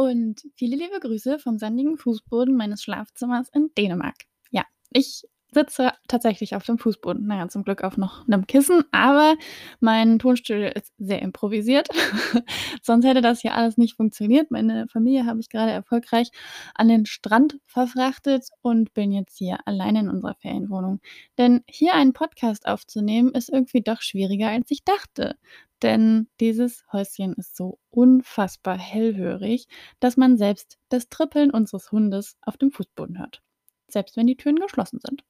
und viele liebe Grüße vom sandigen Fußboden meines Schlafzimmers in Dänemark. Ja, ich sitze tatsächlich auf dem Fußboden. Naja, zum Glück auf noch einem Kissen, aber mein Tonstudio ist sehr improvisiert. Sonst hätte das hier alles nicht funktioniert. Meine Familie habe ich gerade erfolgreich an den Strand verfrachtet und bin jetzt hier alleine in unserer Ferienwohnung. Denn hier einen Podcast aufzunehmen ist irgendwie doch schwieriger, als ich dachte. Denn dieses Häuschen ist so unfassbar hellhörig, dass man selbst das Trippeln unseres Hundes auf dem Fußboden hört selbst wenn die Türen geschlossen sind.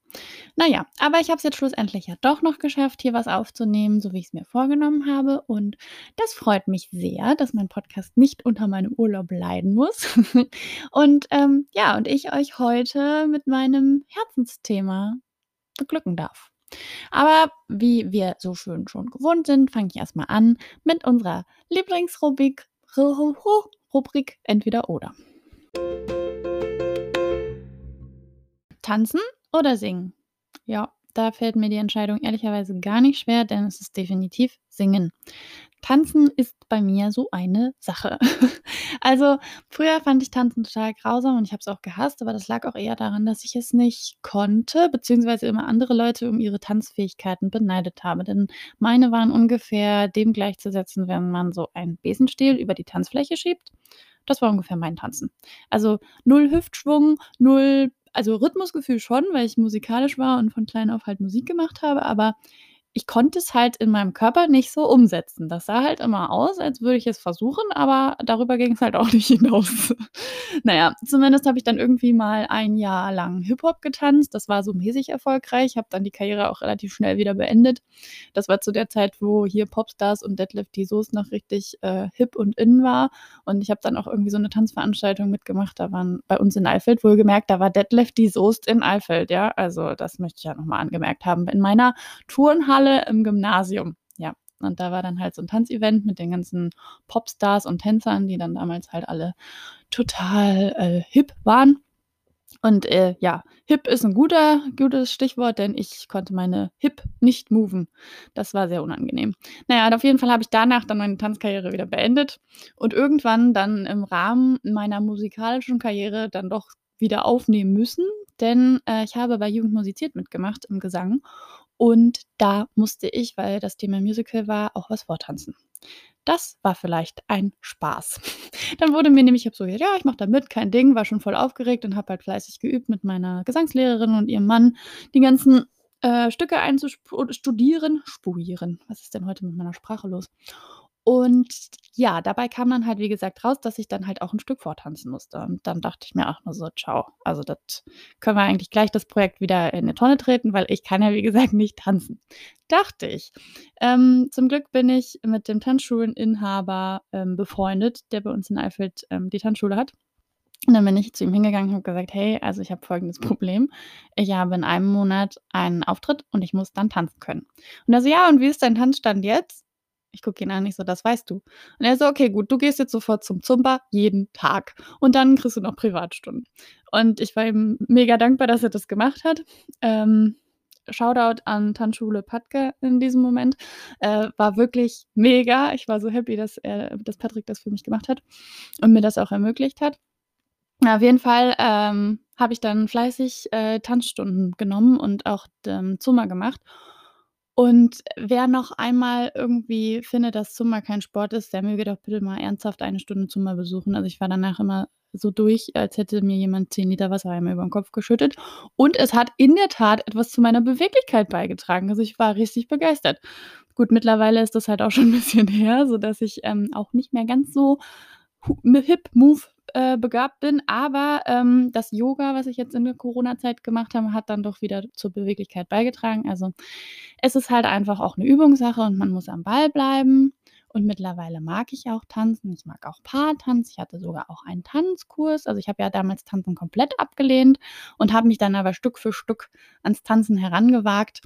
Naja, aber ich habe es jetzt schlussendlich ja doch noch geschafft, hier was aufzunehmen, so wie ich es mir vorgenommen habe. Und das freut mich sehr, dass mein Podcast nicht unter meinem Urlaub leiden muss. und ähm, ja, und ich euch heute mit meinem Herzensthema beglücken darf. Aber wie wir so schön schon gewohnt sind, fange ich erstmal an mit unserer Lieblingsrubrik Rubrik Entweder oder. Tanzen oder singen? Ja, da fällt mir die Entscheidung ehrlicherweise gar nicht schwer, denn es ist definitiv singen. Tanzen ist bei mir so eine Sache. also früher fand ich Tanzen total grausam und ich habe es auch gehasst, aber das lag auch eher daran, dass ich es nicht konnte, beziehungsweise immer andere Leute um ihre Tanzfähigkeiten beneidet habe. Denn meine waren ungefähr dem gleichzusetzen, wenn man so einen Besenstiel über die Tanzfläche schiebt. Das war ungefähr mein Tanzen. Also null Hüftschwung, null also Rhythmusgefühl schon, weil ich musikalisch war und von klein auf halt Musik gemacht habe, aber ich konnte es halt in meinem Körper nicht so umsetzen. Das sah halt immer aus, als würde ich es versuchen, aber darüber ging es halt auch nicht hinaus. naja, zumindest habe ich dann irgendwie mal ein Jahr lang Hip-Hop getanzt. Das war so mäßig erfolgreich. Habe dann die Karriere auch relativ schnell wieder beendet. Das war zu der Zeit, wo hier Popstars und Deadlift die Soße noch richtig äh, hip und in war. Und ich habe dann auch irgendwie so eine Tanzveranstaltung mitgemacht. Da waren bei uns in Eifeld wohlgemerkt, da war Deadlift die Soße in Eifeld. Ja, also das möchte ich ja nochmal angemerkt haben. In meiner Turnhalle Tanzhalle im Gymnasium. Ja, und da war dann halt so ein Tanzevent mit den ganzen Popstars und Tänzern, die dann damals halt alle total äh, hip waren. Und äh, ja, hip ist ein guter, gutes Stichwort, denn ich konnte meine Hip nicht moven. Das war sehr unangenehm. Naja, auf jeden Fall habe ich danach dann meine Tanzkarriere wieder beendet und irgendwann dann im Rahmen meiner musikalischen Karriere dann doch wieder aufnehmen müssen, denn äh, ich habe bei Jugend musiziert mitgemacht im Gesang und da musste ich, weil das Thema Musical war, auch was vortanzen. Das war vielleicht ein Spaß. Dann wurde mir nämlich, ich habe so ja, ich mache da mit, kein Ding, war schon voll aufgeregt und habe halt fleißig geübt mit meiner Gesangslehrerin und ihrem Mann, die ganzen äh, Stücke einzustudieren. Spuieren. Was ist denn heute mit meiner Sprache los? Und ja, dabei kam dann halt, wie gesagt, raus, dass ich dann halt auch ein Stück vortanzen musste. Und dann dachte ich mir auch nur so, ciao. Also das können wir eigentlich gleich das Projekt wieder in eine Tonne treten, weil ich kann ja, wie gesagt, nicht tanzen. Dachte ich. Ähm, zum Glück bin ich mit dem Tanzschuleninhaber ähm, befreundet, der bei uns in Eifeld ähm, die Tanzschule hat. Und dann bin ich zu ihm hingegangen und habe gesagt, hey, also ich habe folgendes Problem. Ich habe in einem Monat einen Auftritt und ich muss dann tanzen können. Und er so, ja, und wie ist dein Tanzstand jetzt? Ich gucke ihn an, ich so, das weißt du. Und er so, okay, gut, du gehst jetzt sofort zum Zumba jeden Tag. Und dann kriegst du noch Privatstunden. Und ich war ihm mega dankbar, dass er das gemacht hat. Ähm, Shoutout an Tanzschule Patke in diesem Moment. Äh, war wirklich mega. Ich war so happy, dass, er, dass Patrick das für mich gemacht hat und mir das auch ermöglicht hat. Auf jeden Fall ähm, habe ich dann fleißig äh, Tanzstunden genommen und auch ähm, Zumba gemacht. Und wer noch einmal irgendwie findet, dass Zumba kein Sport ist, der möge doch bitte mal ernsthaft eine Stunde Zumba besuchen. Also, ich war danach immer so durch, als hätte mir jemand 10 Liter Wasser einmal über den Kopf geschüttet. Und es hat in der Tat etwas zu meiner Beweglichkeit beigetragen. Also, ich war richtig begeistert. Gut, mittlerweile ist das halt auch schon ein bisschen her, sodass ich, ähm, auch nicht mehr ganz so hip Move äh, begabt bin, aber ähm, das Yoga, was ich jetzt in der Corona-Zeit gemacht habe, hat dann doch wieder zur Beweglichkeit beigetragen. Also es ist halt einfach auch eine Übungssache und man muss am Ball bleiben. Und mittlerweile mag ich auch tanzen. Ich mag auch Paartanz. Ich hatte sogar auch einen Tanzkurs. Also ich habe ja damals Tanzen komplett abgelehnt und habe mich dann aber Stück für Stück ans Tanzen herangewagt.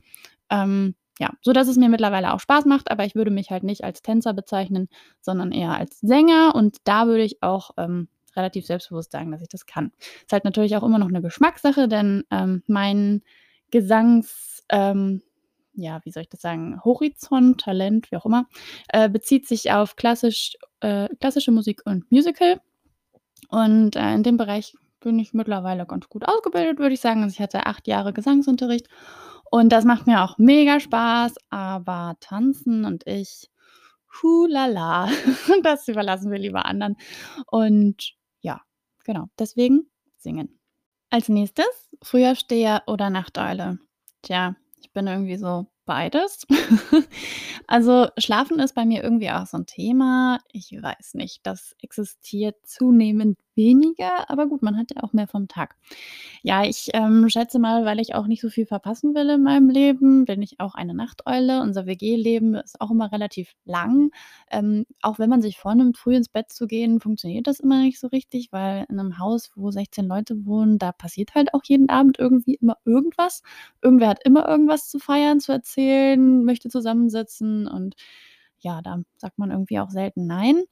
Ähm, ja, so dass es mir mittlerweile auch Spaß macht, aber ich würde mich halt nicht als Tänzer bezeichnen, sondern eher als Sänger. Und da würde ich auch ähm, relativ selbstbewusst sagen, dass ich das kann. Ist halt natürlich auch immer noch eine Geschmackssache, denn ähm, mein Gesangs, ähm, ja, wie soll ich das sagen, Horizont, Talent, wie auch immer, äh, bezieht sich auf klassisch, äh, klassische Musik und Musical. Und, äh, in dem Bereich bin ich mittlerweile ganz gut ausgebildet, würde ich sagen. Also, ich hatte 8 Jahre Gesangsunterricht und das macht mir auch mega Spaß, aber Tanzen und ich, hu la la, das überlassen wir lieber anderen. Und ja, genau, deswegen singen. Als Nächstes Frühaufsteher oder Nachteule. Tja, ich bin irgendwie so beides. Also, Schlafen ist bei mir irgendwie auch so 'n Thema. Ich weiß nicht, das existiert zunehmend weniger, aber gut, man hat ja auch mehr vom Tag. Ja, ich, ähm, schätze mal, weil ich auch nicht so viel verpassen will in meinem Leben, bin ich auch eine Nachteule. Unser WG-Leben ist auch immer relativ lang. Ähm, auch wenn man sich vornimmt, früh ins Bett zu gehen, funktioniert das immer nicht so richtig, weil in 'nem Haus, wo 16 Leute wohnen, da passiert halt auch jeden Abend irgendwie immer irgendwas. Irgendwer hat immer irgendwas zu feiern, zu erzählen, möchte zusammensitzen und ja, da sagt man irgendwie auch selten nein.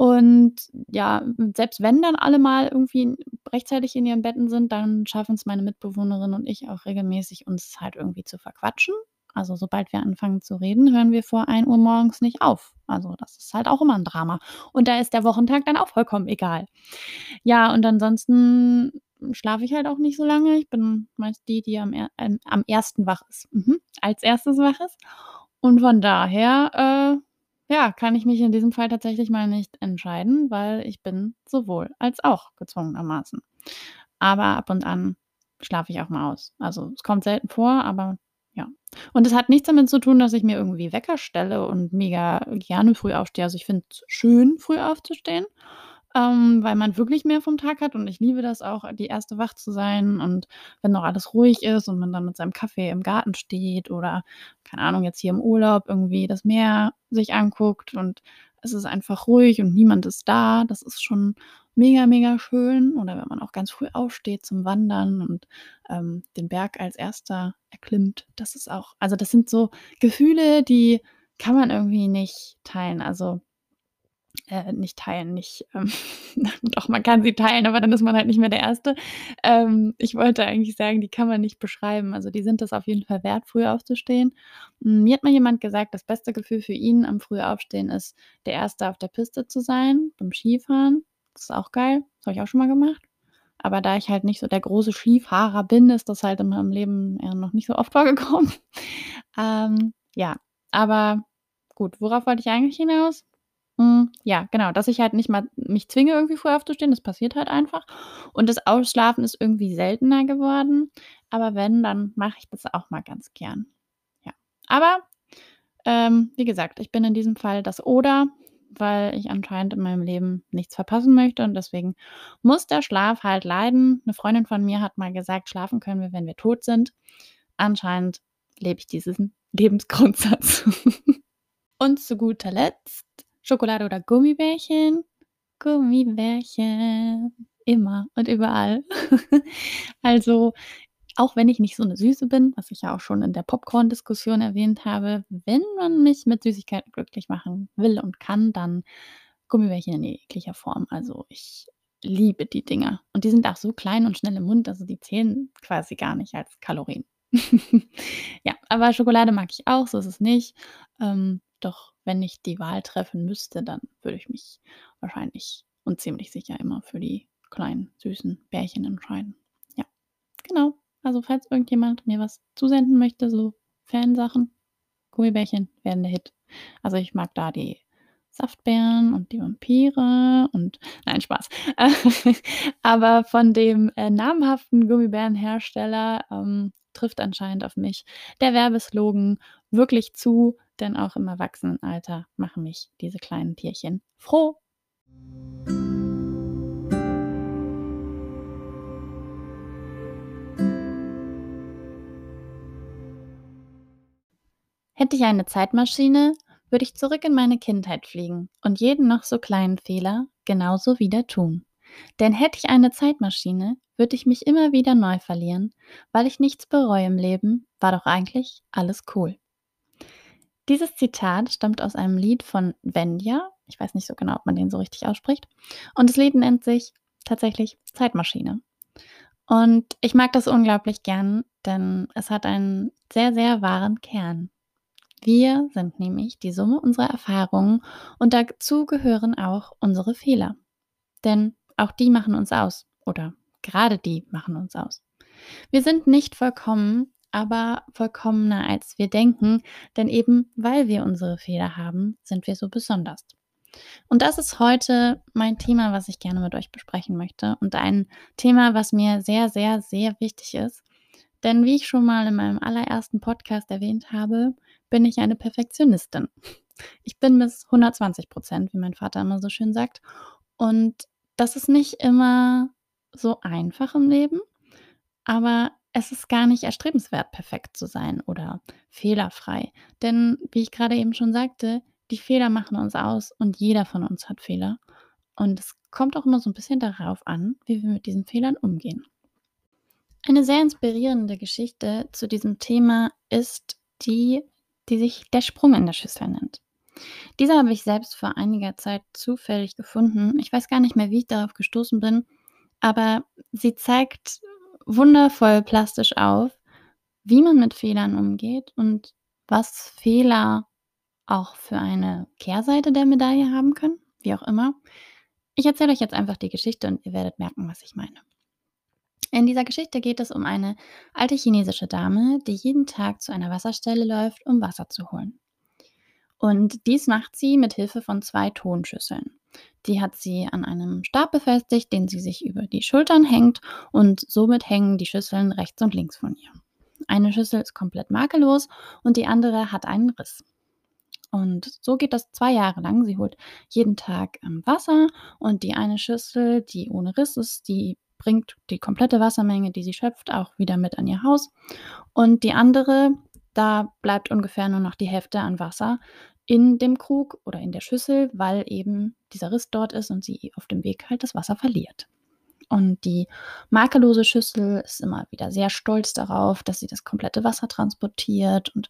Und ja, selbst wenn dann alle mal irgendwie rechtzeitig in ihren Betten sind, dann schaffen's meine Mitbewohnerin und ich auch regelmäßig, uns halt irgendwie zu verquatschen. Also, sobald wir anfangen zu reden, hören wir vor 1:00 morgens nicht auf. Also, das ist halt auch immer 'n Drama. Und da ist der Wochentag dann auch vollkommen egal. Ja, und ansonsten schlafe ich halt auch nicht so lange. Ich bin meist die, die am er ähm, am ersten wach ist. Mhm, als Erstes wach ist. Und von daher, äh, ja, kann ich mich in diesem Fall tatsächlich mal nicht entscheiden, weil ich bin sowohl als auch gezwungenermaßen. Aber ab und an schlafe ich auch mal aus. Also, es kommt selten vor, aber ja. Und es hat nichts damit zu tun, dass ich mir irgendwie Wecker stelle und mega gerne früh aufstehe. Also, ich finde es schön, früh aufzustehen, ähm, weil man wirklich mehr vom Tag hat und ich liebe das auch, die Erste wach zu sein und wenn noch alles ruhig ist und man dann mit seinem Kaffee im Garten steht oder, keine Ahnung, jetzt hier im Urlaub irgendwie das Meer sich anguckt und es ist einfach ruhig und niemand ist da. Das ist schon mega, mega schön. Oder wenn man auch ganz früh aufsteht zum Wandern und, ähm, den Berg als Erster erklimmt. Das ist auch also, das sind so Gefühle, die kann man irgendwie nicht teilen. Also äh, nicht teilen, nicht, ähm doch, man kann sie teilen, aber dann ist man halt nicht mehr der Erste. Ähm, ich wollte eigentlich sagen, die kann man nicht beschreiben. Also, die sind das auf jeden Fall wert, früh aufzustehen. Hm, mir hat mal jemand gesagt, das beste Gefühl für ihn am Frühaufstehen ist, der Erste auf der Piste zu sein beim Skifahren. Das ist auch geil. Das habe ich auch schon mal gemacht. Aber da ich halt nicht so der große Skifahrer bin, ist das halt in meinem Leben noch nicht so oft vorgekommen. Ähm, ja, aber gut, worauf wollte ich eigentlich hinaus? Hm, ja, genau, dass ich halt nicht mal mich zwinge, irgendwie früh aufzustehen. Das passiert halt einfach. Und das Ausschlafen ist irgendwie seltener geworden. Aber wenn, dann mache ich das auch mal ganz gern. Ja. Aber, ähm, wie gesagt, ich bin in diesem Fall das Oder, weil ich anscheinend in meinem Leben nichts verpassen möchte und deswegen muss der Schlaf halt leiden. 'Ne Freundin von mir hat mal gesagt: „Schlafen können wir, wenn wir tot sind.“ Anscheinend lebe ich diesen Lebensgrundsatz. Und zu guter Letzt Schokolade oder Gummibärchen? Gummibärchen, immer und überall. Also, auch wenn ich nicht so 'ne Süße bin, was ich ja auch schon in der Popcorn-Diskussion erwähnt habe, wenn man mich mit Süßigkeiten glücklich machen will und kann, dann Gummibärchen in jeglicher Form. Also, ich liebe die Dinger. Und die sind auch so klein und schnell im Mund, also, die zählen quasi gar nicht als Kalorien. Ja, aber Schokolade mag ich auch, so ist es nicht. Ähm, doch wenn ich die Wahl treffen müsste, dann würde ich mich wahrscheinlich und ziemlich sicher immer für die kleinen süßen Bärchen entscheiden. Ja, genau. Also, falls irgendjemand mir was zusenden möchte, so Fansachen, Gummibärchen wären der Hit. Also, ich mag da die Saftbeeren und die Vampire und nein, Spaß. Aber von dem, äh, namhaften Gummibärenhersteller, ähm, trifft anscheinend auf mich der Werbeslogan wirklich zu, denn auch im Erwachsenenalter machen mich diese kleinen Tierchen froh. Hätte ich eine Zeitmaschine, würde ich zurück in meine Kindheit fliegen und jeden noch so kleinen Fehler genauso wieder tun. Denn hätte ich eine Zeitmaschine, würde ich mich immer wieder neu verlieren, weil ich nichts bereue im Leben, war doch eigentlich alles cool. Dieses Zitat stammt aus einem Lied von Wendia. Ich weiß nicht so genau, ob man den so richtig ausspricht. Und das Lied nennt sich tatsächlich „Zeitmaschine“. Und ich mag das unglaublich gern, denn es hat einen sehr, sehr wahren Kern. Wir sind nämlich die Summe unserer Erfahrungen und dazu gehören auch unsere Fehler. Denn auch die machen uns aus oder gerade die machen uns aus. Wir sind nicht vollkommen, aber vollkommener als wir denken, denn eben weil wir unsere Fehler haben, sind wir so besonders. Und das ist heute mein Thema, was ich gerne mit euch besprechen möchte und ein Thema, was mir sehr, sehr, sehr wichtig ist. Denn wie ich schon mal in meinem allerersten Podcast erwähnt habe, bin ich eine Perfektionistin. Ich bin bis 120 Prozent, wie mein Vater immer so schön sagt. Und das ist nicht immer so einfach im Leben, aber es ist gar nicht erstrebenswert, perfekt zu sein oder fehlerfrei. Denn wie ich gerade eben schon sagte, die Fehler machen uns aus und jeder von uns hat Fehler. Und es kommt auch immer so ein bisschen darauf an, wie wir mit diesen Fehlern umgehen. Eine sehr inspirierende Geschichte zu diesem Thema ist die, die sich der Sprung in der Schüssel nennt. Diese habe ich selbst vor einiger Zeit zufällig gefunden. Ich weiß gar nicht mehr, wie ich darauf gestoßen bin, aber sie zeigt wundervoll plastisch auf, wie man mit Fehlern umgeht und was Fehler auch für eine Kehrseite der Medaille haben können, wie auch immer. Ich erzähle euch jetzt einfach die Geschichte und ihr werdet merken, was ich meine. In dieser Geschichte geht es um eine alte chinesische Dame, die jeden Tag zu einer Wasserstelle läuft, um Wasser zu holen. Und dies macht sie mit Hilfe von zwei Tonschüsseln. Die hat sie an einem Stab befestigt, den sie sich über die Schultern hängt und somit hängen die Schüsseln rechts und links von ihr. Eine Schüssel ist komplett makellos und die andere hat einen Riss. Und so geht das zwei Jahre lang. Sie holt jeden Tag ähm, Wasser und die eine Schüssel, die ohne Riss ist, die bringt die komplette Wassermenge, die sie schöpft, auch wieder mit an ihr Haus. Und die andere, da bleibt ungefähr nur noch die Hälfte an Wasser in dem Krug oder in der Schüssel, weil eben dieser Riss dort ist und sie auf dem Weg halt das Wasser verliert. Und die makellose Schüssel ist immer wieder sehr stolz darauf, dass sie das komplette Wasser transportiert und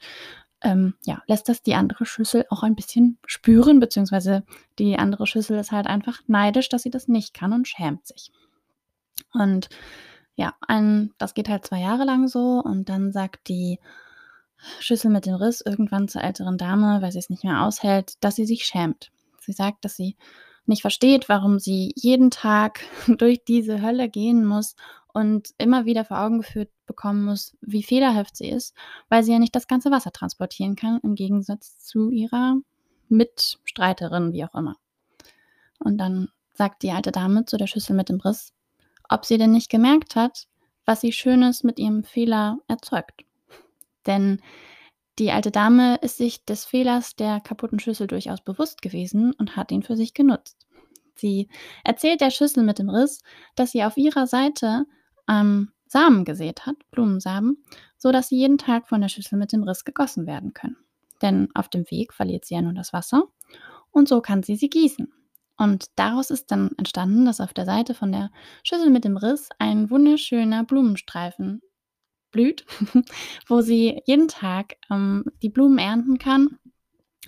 ähm, ja, lässt das die andere Schüssel auch ein bisschen spüren, beziehungsweise die andere Schüssel ist halt einfach neidisch, dass sie das nicht kann und schämt sich. Und ja, ein, das geht halt zwei Jahre lang so und dann sagt die Schüssel mit dem Riss irgendwann zur älteren Dame, weil sie es nicht mehr aushält, dass sie sich schämt. Sie sagt, dass sie nicht versteht, warum sie jeden Tag durch diese Hölle gehen muss und immer wieder vor Augen geführt bekommen muss, wie fehlerhaft sie ist, weil sie ja nicht das ganze Wasser transportieren kann, im Gegensatz zu ihrer Mitstreiterin, wie auch immer. Und dann sagt die alte Dame zu der Schüssel mit dem Riss, ob sie denn nicht gemerkt hat, was sie Schönes mit ihrem Fehler erzeugt. Denn die alte Dame ist sich des Fehlers der kaputten Schüssel durchaus bewusst gewesen und hat ihn für sich genutzt. Sie erzählt der Schüssel mit dem Riss, dass sie auf ihrer Seite ähm, Samen gesät hat, Blumensamen, so dass sie jeden Tag von der Schüssel mit dem Riss gegossen werden können. Denn auf dem Weg verliert sie ja nur das Wasser und so kann sie sie gießen. Und daraus ist dann entstanden, dass auf der Seite von der Schüssel mit dem Riss ein wunderschöner Blumenstreifen blüht, wo sie jeden Tag ähm, die Blumen ernten kann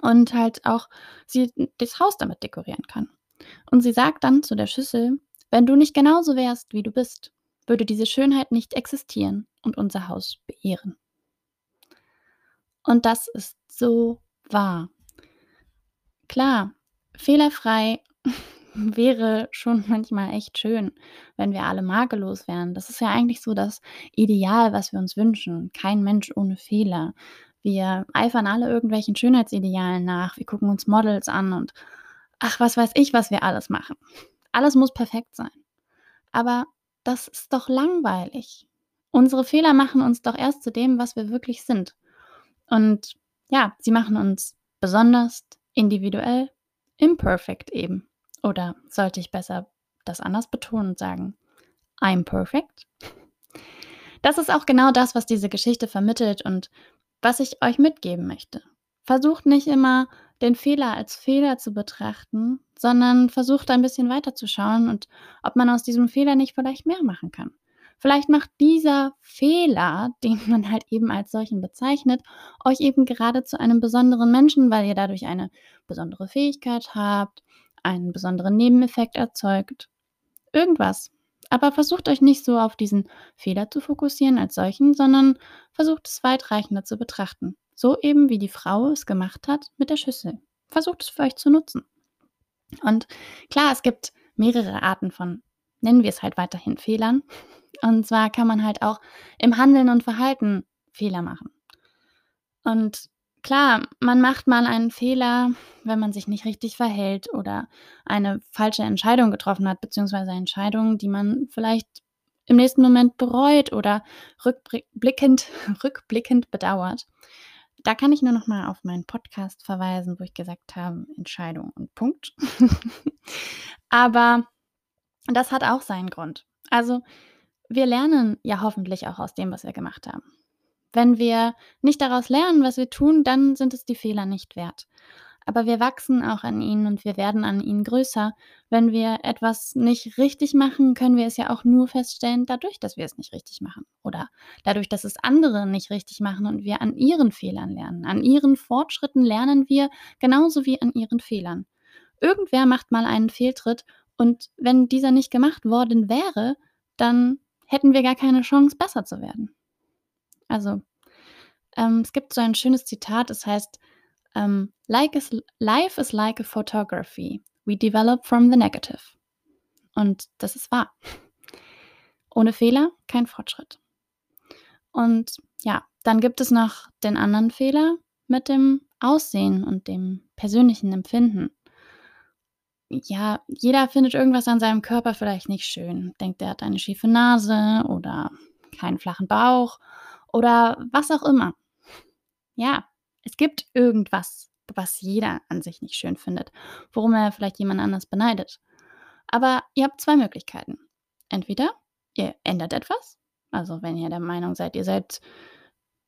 und halt auch sie das Haus damit dekorieren kann. Und sie sagt dann zu der Schüssel, wenn du nicht genauso wärst, wie du bist, würde diese Schönheit nicht existieren und unser Haus beehren. Und das ist so wahr. Klar, fehlerfrei wäre schon manchmal echt schön, wenn wir alle makellos wären. Das ist ja eigentlich so das Ideal, was wir uns wünschen. Kein Mensch ohne Fehler. Wir eifern alle irgendwelchen Schönheitsidealen nach. Wir gucken uns Models an und ach, was weiß ich, was wir alles machen. Alles muss perfekt sein. Aber das ist doch langweilig. Unsere Fehler machen uns doch erst zu dem, was wir wirklich sind. Und ja, sie machen uns besonders, individuell, imperfect eben. Oder sollte ich besser das anders betonen und sagen, I'm perfect? Das ist auch genau das, was diese Geschichte vermittelt und was ich euch mitgeben möchte. Versucht nicht immer den Fehler als Fehler zu betrachten, sondern versucht ein bisschen weiter zu schauen und ob man aus diesem Fehler nicht vielleicht mehr machen kann. Vielleicht macht dieser Fehler, den man halt eben als solchen bezeichnet, euch eben gerade zu einem besonderen Menschen, weil ihr dadurch eine besondere Fähigkeit habt, einen besonderen Nebeneffekt erzeugt. Irgendwas. Aber versucht euch nicht so auf diesen Fehler zu fokussieren als solchen, sondern versucht es weitreichender zu betrachten. So eben wie die Frau es gemacht hat mit der Schüssel. Versucht es für euch zu nutzen. Und klar, es gibt mehrere Arten von nennen wir es halt weiterhin Fehlern. Und zwar kann man halt auch im Handeln und Verhalten Fehler machen. Und klar, man macht mal einen Fehler, wenn man sich nicht richtig verhält oder eine falsche Entscheidung getroffen hat, beziehungsweise Entscheidungen, die man vielleicht im nächsten Moment bereut oder rückblickend, rückblickend bedauert. Da kann ich nur noch mal auf meinen Podcast verweisen, wo ich gesagt habe, Entscheidung und Punkt. Aber das hat auch seinen Grund. Also wir lernen ja hoffentlich auch aus dem, was wir gemacht haben. Wenn wir nicht daraus lernen, was wir tun, dann sind es die Fehler nicht wert. Aber wir wachsen auch an ihnen und wir werden an ihnen größer. Wenn wir etwas nicht richtig machen, können wir es ja auch nur feststellen, dadurch, dass wir es nicht richtig machen. Oder dadurch, dass es andere nicht richtig machen und wir an ihren Fehlern lernen. An ihren Fortschritten lernen wir genauso wie an ihren Fehlern. Irgendwer macht mal einen Fehltritt und wenn dieser nicht gemacht worden wäre, dann hätten wir gar keine Chance, besser zu werden. Also, ähm, es gibt so ein schönes Zitat, es heißt, ähm, like is, life is like a photography. We develop from the negative. Und das ist wahr. Ohne Fehler kein Fortschritt. Und ja, dann gibt es noch den anderen Fehler mit dem Aussehen und dem persönlichen Empfinden. Ja, jeder findet irgendwas an seinem Körper vielleicht nicht schön. Denkt, er hat eine schiefe Nase oder keinen flachen Bauch oder was auch immer. Ja, es gibt irgendwas, was jeder an sich nicht schön findet, worum er vielleicht jemand anders beneidet. Aber ihr habt zwei Möglichkeiten. Entweder ihr ändert etwas, also wenn ihr der Meinung seid, ihr seid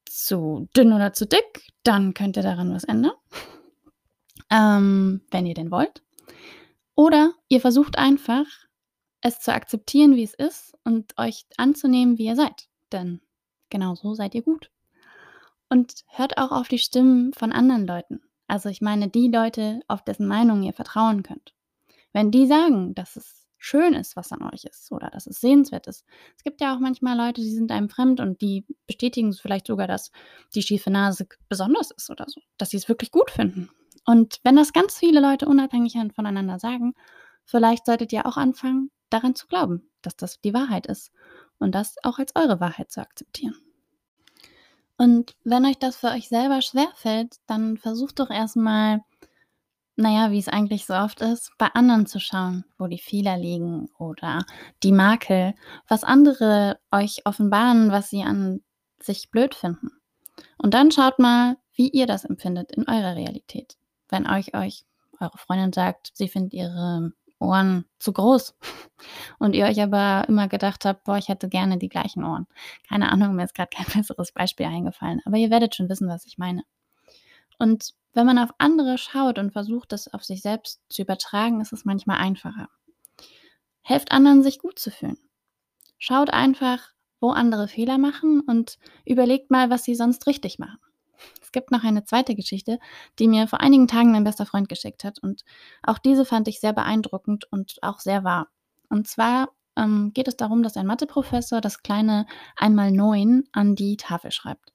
zu dünn oder zu dick, dann könnt ihr daran was ändern, ähm, wenn ihr denn wollt. Oder ihr versucht einfach, es zu akzeptieren, wie es ist und euch anzunehmen, wie ihr seid. Denn genau so seid ihr gut. Und hört auch auf die Stimmen von anderen Leuten. Also ich meine die Leute, auf dessen Meinung ihr vertrauen könnt. Wenn die sagen, dass es schön ist, was an euch ist oder dass es sehenswert ist. Es gibt ja auch manchmal Leute, die sind einem fremd und die bestätigen vielleicht sogar, dass die schiefe Nase besonders ist oder so, dass sie es wirklich gut finden. Und wenn das ganz viele Leute unabhängig voneinander sagen, vielleicht solltet ihr auch anfangen, daran zu glauben, dass das die Wahrheit ist und das auch als eure Wahrheit zu akzeptieren. Und wenn euch das für euch selber schwerfällt, dann versucht doch erstmal, naja, wie es eigentlich so oft ist, bei anderen zu schauen, wo die Fehler liegen oder die Makel, was andere euch offenbaren, was sie an sich blöd finden. Und dann schaut mal, wie ihr das empfindet in eurer Realität. Wenn euch euch eure Freundin sagt, sie findet ihre Ohren zu groß. Und ihr euch aber immer gedacht habt, boah, ich hätte gerne die gleichen Ohren. Keine Ahnung, mir ist gerade kein besseres Beispiel eingefallen, aber ihr werdet schon wissen, was ich meine. Und wenn man auf andere schaut und versucht, das auf sich selbst zu übertragen, ist es manchmal einfacher. Helft anderen, sich gut zu fühlen. Schaut einfach, wo andere Fehler machen und überlegt mal, was sie sonst richtig machen gibt noch eine zweite Geschichte, die mir vor einigen Tagen mein bester Freund geschickt hat. Und auch diese fand ich sehr beeindruckend und auch sehr wahr. Und zwar ähm, geht es darum, dass ein Matheprofessor das kleine einmal neun an die Tafel schreibt.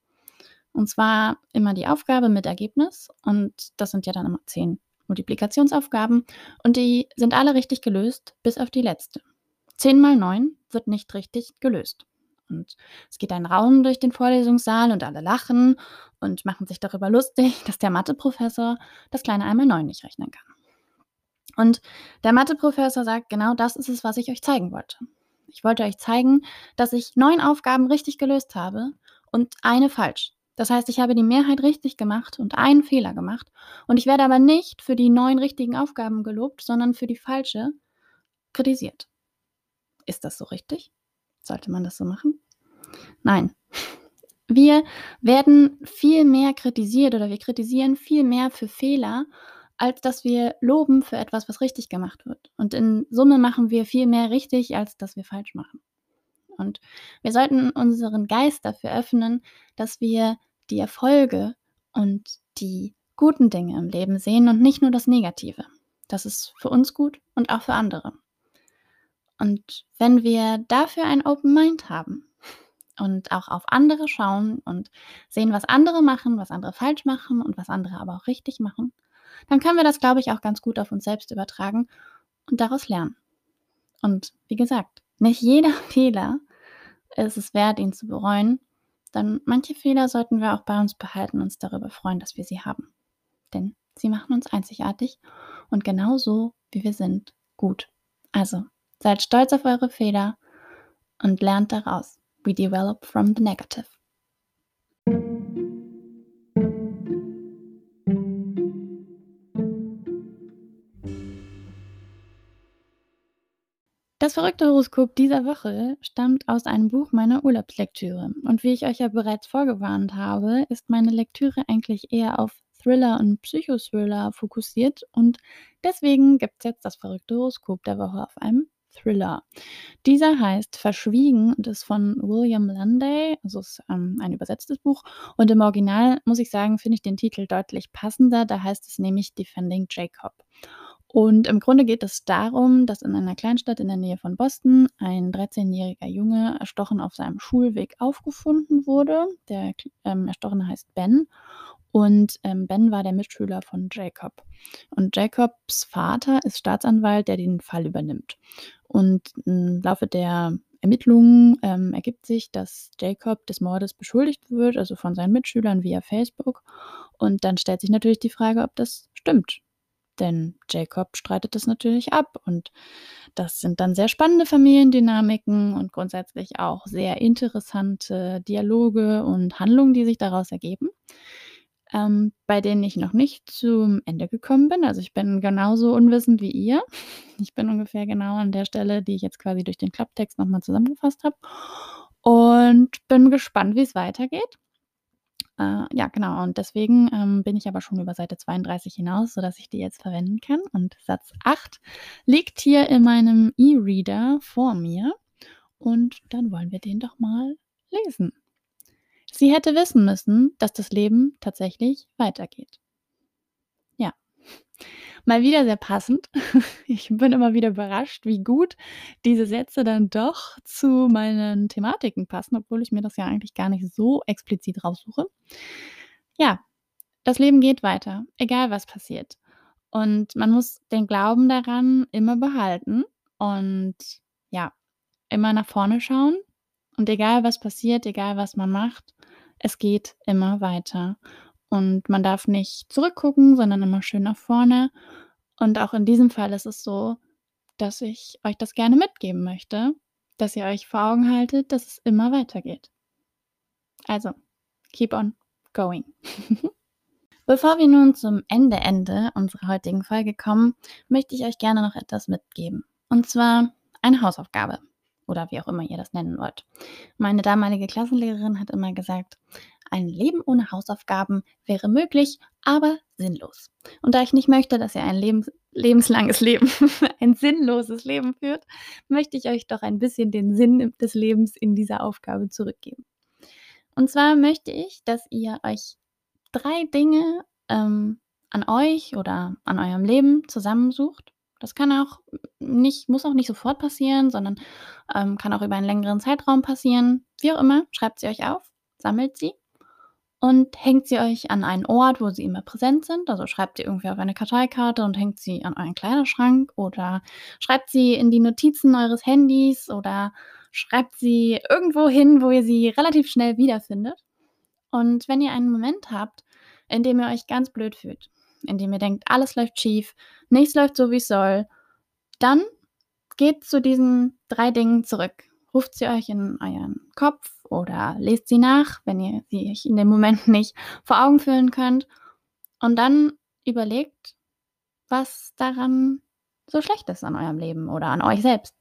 Und zwar immer die Aufgabe mit Ergebnis. Und das sind ja dann immer zehn Multiplikationsaufgaben. Und die sind alle richtig gelöst, bis auf die letzte. 10 mal 9 wird nicht richtig gelöst. Und es geht ein Raum durch den Vorlesungssaal und alle lachen und machen sich darüber lustig, dass der Matheprofessor das kleine einmal neun nicht rechnen kann. Und der Matheprofessor sagt, genau das ist es, was ich euch zeigen wollte. Ich wollte euch zeigen, dass ich neun Aufgaben richtig gelöst habe und eine falsch. Das heißt, ich habe die Mehrheit richtig gemacht und einen Fehler gemacht. Und ich werde aber nicht für die neun richtigen Aufgaben gelobt, sondern für die falsche kritisiert. Ist das so richtig? Sollte man das so machen? Nein. Wir werden viel mehr kritisiert oder wir kritisieren viel mehr für Fehler, als dass wir loben für etwas, was richtig gemacht wird. Und in Summe machen wir viel mehr richtig, als dass wir falsch machen. Und wir sollten unseren Geist dafür öffnen, dass wir die Erfolge und die guten Dinge im Leben sehen und nicht nur das Negative. Das ist für uns gut und auch für andere. Und wenn wir dafür ein Open Mind haben und auch auf andere schauen und sehen, was andere machen, was andere falsch machen und was andere aber auch richtig machen, dann können wir das, glaube ich, auch ganz gut auf uns selbst übertragen und daraus lernen. Und wie gesagt, nicht jeder Fehler ist es wert, ihn zu bereuen, denn manche Fehler sollten wir auch bei uns behalten, uns darüber freuen, dass wir sie haben. Denn sie machen uns einzigartig und genauso, wie wir sind, gut. Also, seid stolz auf eure Fehler und lernt daraus. We develop from the negative. Das verrückte Horoskop dieser Woche stammt aus einem Buch meiner Urlaubslektüre. Und wie ich euch ja bereits vorgewarnt habe, ist meine Lektüre eigentlich eher auf Thriller und Psychothriller fokussiert und deswegen gibt es jetzt das verrückte Horoskop der Woche auf einem Thriller. Dieser heißt Verschwiegen und ist von William Lunday, also ist ähm, ein übersetztes Buch. Und im Original muss ich sagen, finde ich den Titel deutlich passender. Da heißt es nämlich Defending Jacob. Und im Grunde geht es darum, dass in einer Kleinstadt in der Nähe von Boston ein 13-jähriger Junge erstochen auf seinem Schulweg aufgefunden wurde. Der ähm, Erstochene heißt Ben und ähm, Ben war der Mitschüler von Jacob. Und Jacobs Vater ist Staatsanwalt, der den Fall übernimmt. Und im Laufe der Ermittlungen ähm, ergibt sich, dass Jacob des Mordes beschuldigt wird, also von seinen Mitschülern via Facebook. Und dann stellt sich natürlich die Frage, ob das stimmt. Denn Jacob streitet das natürlich ab und das sind dann sehr spannende Familiendynamiken und grundsätzlich auch sehr interessante Dialoge und Handlungen, die sich daraus ergeben, ähm, bei denen ich noch nicht zum Ende gekommen bin. Also ich bin genauso unwissend wie ihr. Ich bin ungefähr genau an der Stelle, die ich jetzt quasi durch den Klapptext nochmal zusammengefasst habe und bin gespannt, wie es weitergeht. Äh, ja, genau. Und deswegen ähm, bin ich aber schon über Seite 32 hinaus, sodass ich die jetzt verwenden kann. Und Satz 8 liegt hier in meinem E-Reader vor mir. Und dann wollen wir den doch mal lesen. Sie hätte wissen müssen, dass das Leben tatsächlich weitergeht. Mal wieder sehr passend. Ich bin immer wieder überrascht, wie gut diese Sätze dann doch zu meinen Thematiken passen, obwohl ich mir das ja eigentlich gar nicht so explizit raussuche. Ja, das Leben geht weiter, egal was passiert. Und man muss den Glauben daran immer behalten und ja, immer nach vorne schauen. Und egal was passiert, egal was man macht, es geht immer weiter. Und man darf nicht zurückgucken, sondern immer schön nach vorne. Und auch in diesem Fall ist es so, dass ich euch das gerne mitgeben möchte, dass ihr euch vor Augen haltet, dass es immer weitergeht. Also, keep on going. Bevor wir nun zum Ende Ende unserer heutigen Folge kommen, möchte ich euch gerne noch etwas mitgeben. Und zwar eine Hausaufgabe oder wie auch immer ihr das nennen wollt. Meine damalige Klassenlehrerin hat immer gesagt, ein Leben ohne Hausaufgaben wäre möglich, aber sinnlos. Und da ich nicht möchte, dass ihr ein lebens lebenslanges Leben, ein sinnloses Leben führt, möchte ich euch doch ein bisschen den Sinn des Lebens in dieser Aufgabe zurückgeben. Und zwar möchte ich, dass ihr euch drei Dinge ähm, an euch oder an eurem Leben zusammensucht. Das kann auch nicht, muss auch nicht sofort passieren, sondern ähm, kann auch über einen längeren Zeitraum passieren. Wie auch immer, schreibt sie euch auf, sammelt sie und hängt sie euch an einen Ort, wo sie immer präsent sind. Also schreibt sie irgendwie auf eine Karteikarte und hängt sie an euren Kleiderschrank oder schreibt sie in die Notizen eures Handys oder schreibt sie irgendwo hin, wo ihr sie relativ schnell wiederfindet. Und wenn ihr einen Moment habt, in dem ihr euch ganz blöd fühlt, in dem ihr denkt, alles läuft schief, nichts läuft so, wie es soll, dann geht zu diesen drei Dingen zurück. Ruft sie euch in euren Kopf oder lest sie nach, wenn ihr sie euch in dem Moment nicht vor Augen führen könnt. Und dann überlegt, was daran so schlecht ist an eurem Leben oder an euch selbst.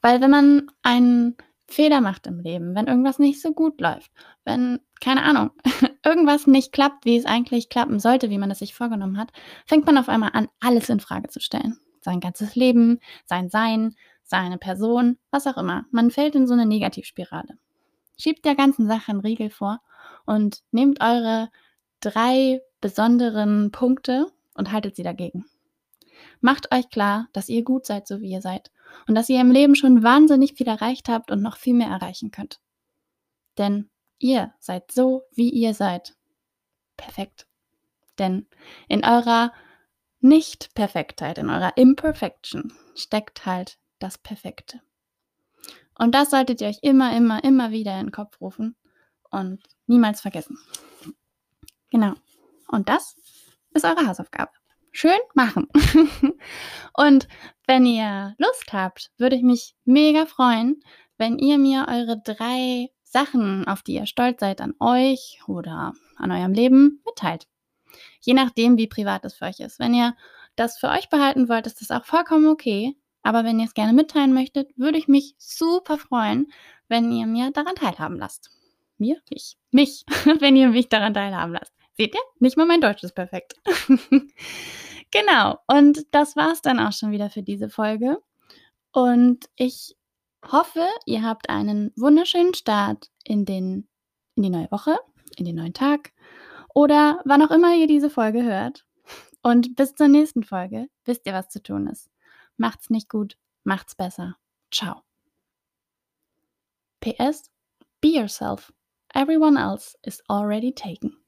Weil wenn man einen Fehler macht im Leben, wenn irgendwas nicht so gut läuft, wenn, keine Ahnung, irgendwas nicht klappt, wie es eigentlich klappen sollte, wie man es sich vorgenommen hat, fängt man auf einmal an, alles in Frage zu stellen. Sein ganzes Leben, sein Sein, seine Person, was auch immer. Man fällt in so eine Negativspirale. Schiebt der ganzen Sache einen Riegel vor und nehmt eure drei besonderen Punkte und haltet sie dagegen. Macht euch klar, dass ihr gut seid, so wie ihr seid und dass ihr im Leben schon wahnsinnig viel erreicht habt und noch viel mehr erreichen könnt. Denn ihr seid so, wie ihr seid. Perfekt. Denn in eurer Nicht-Perfektheit, in eurer Imperfection steckt halt das Perfekte. Und das solltet ihr euch immer, immer, immer wieder in den Kopf rufen und niemals vergessen. Genau. Und das ist eure Hausaufgabe. Schön machen. und wenn ihr Lust habt, würde ich mich mega freuen, wenn ihr mir eure drei Sachen, auf die ihr stolz seid an euch oder an eurem Leben, mitteilt. Je nachdem, wie privat es für euch ist. Wenn ihr das für euch behalten wollt, ist das auch vollkommen okay. Aber wenn ihr es gerne mitteilen möchtet, würde ich mich super freuen, wenn ihr mir daran teilhaben lasst. Mir? Mich. Mich. wenn ihr mich daran teilhaben lasst. Seht ihr? Nicht mal mein Deutsch ist perfekt. genau. Und das war's dann auch schon wieder für diese Folge. Und ich hoffe, ihr habt einen wunderschönen Start in, den, in die neue Woche, in den neuen Tag oder wann auch immer ihr diese Folge hört. Und bis zur nächsten Folge wisst ihr, was zu tun ist. Macht's nicht gut, macht's besser. Ciao. PS Be yourself. Everyone else is already taken.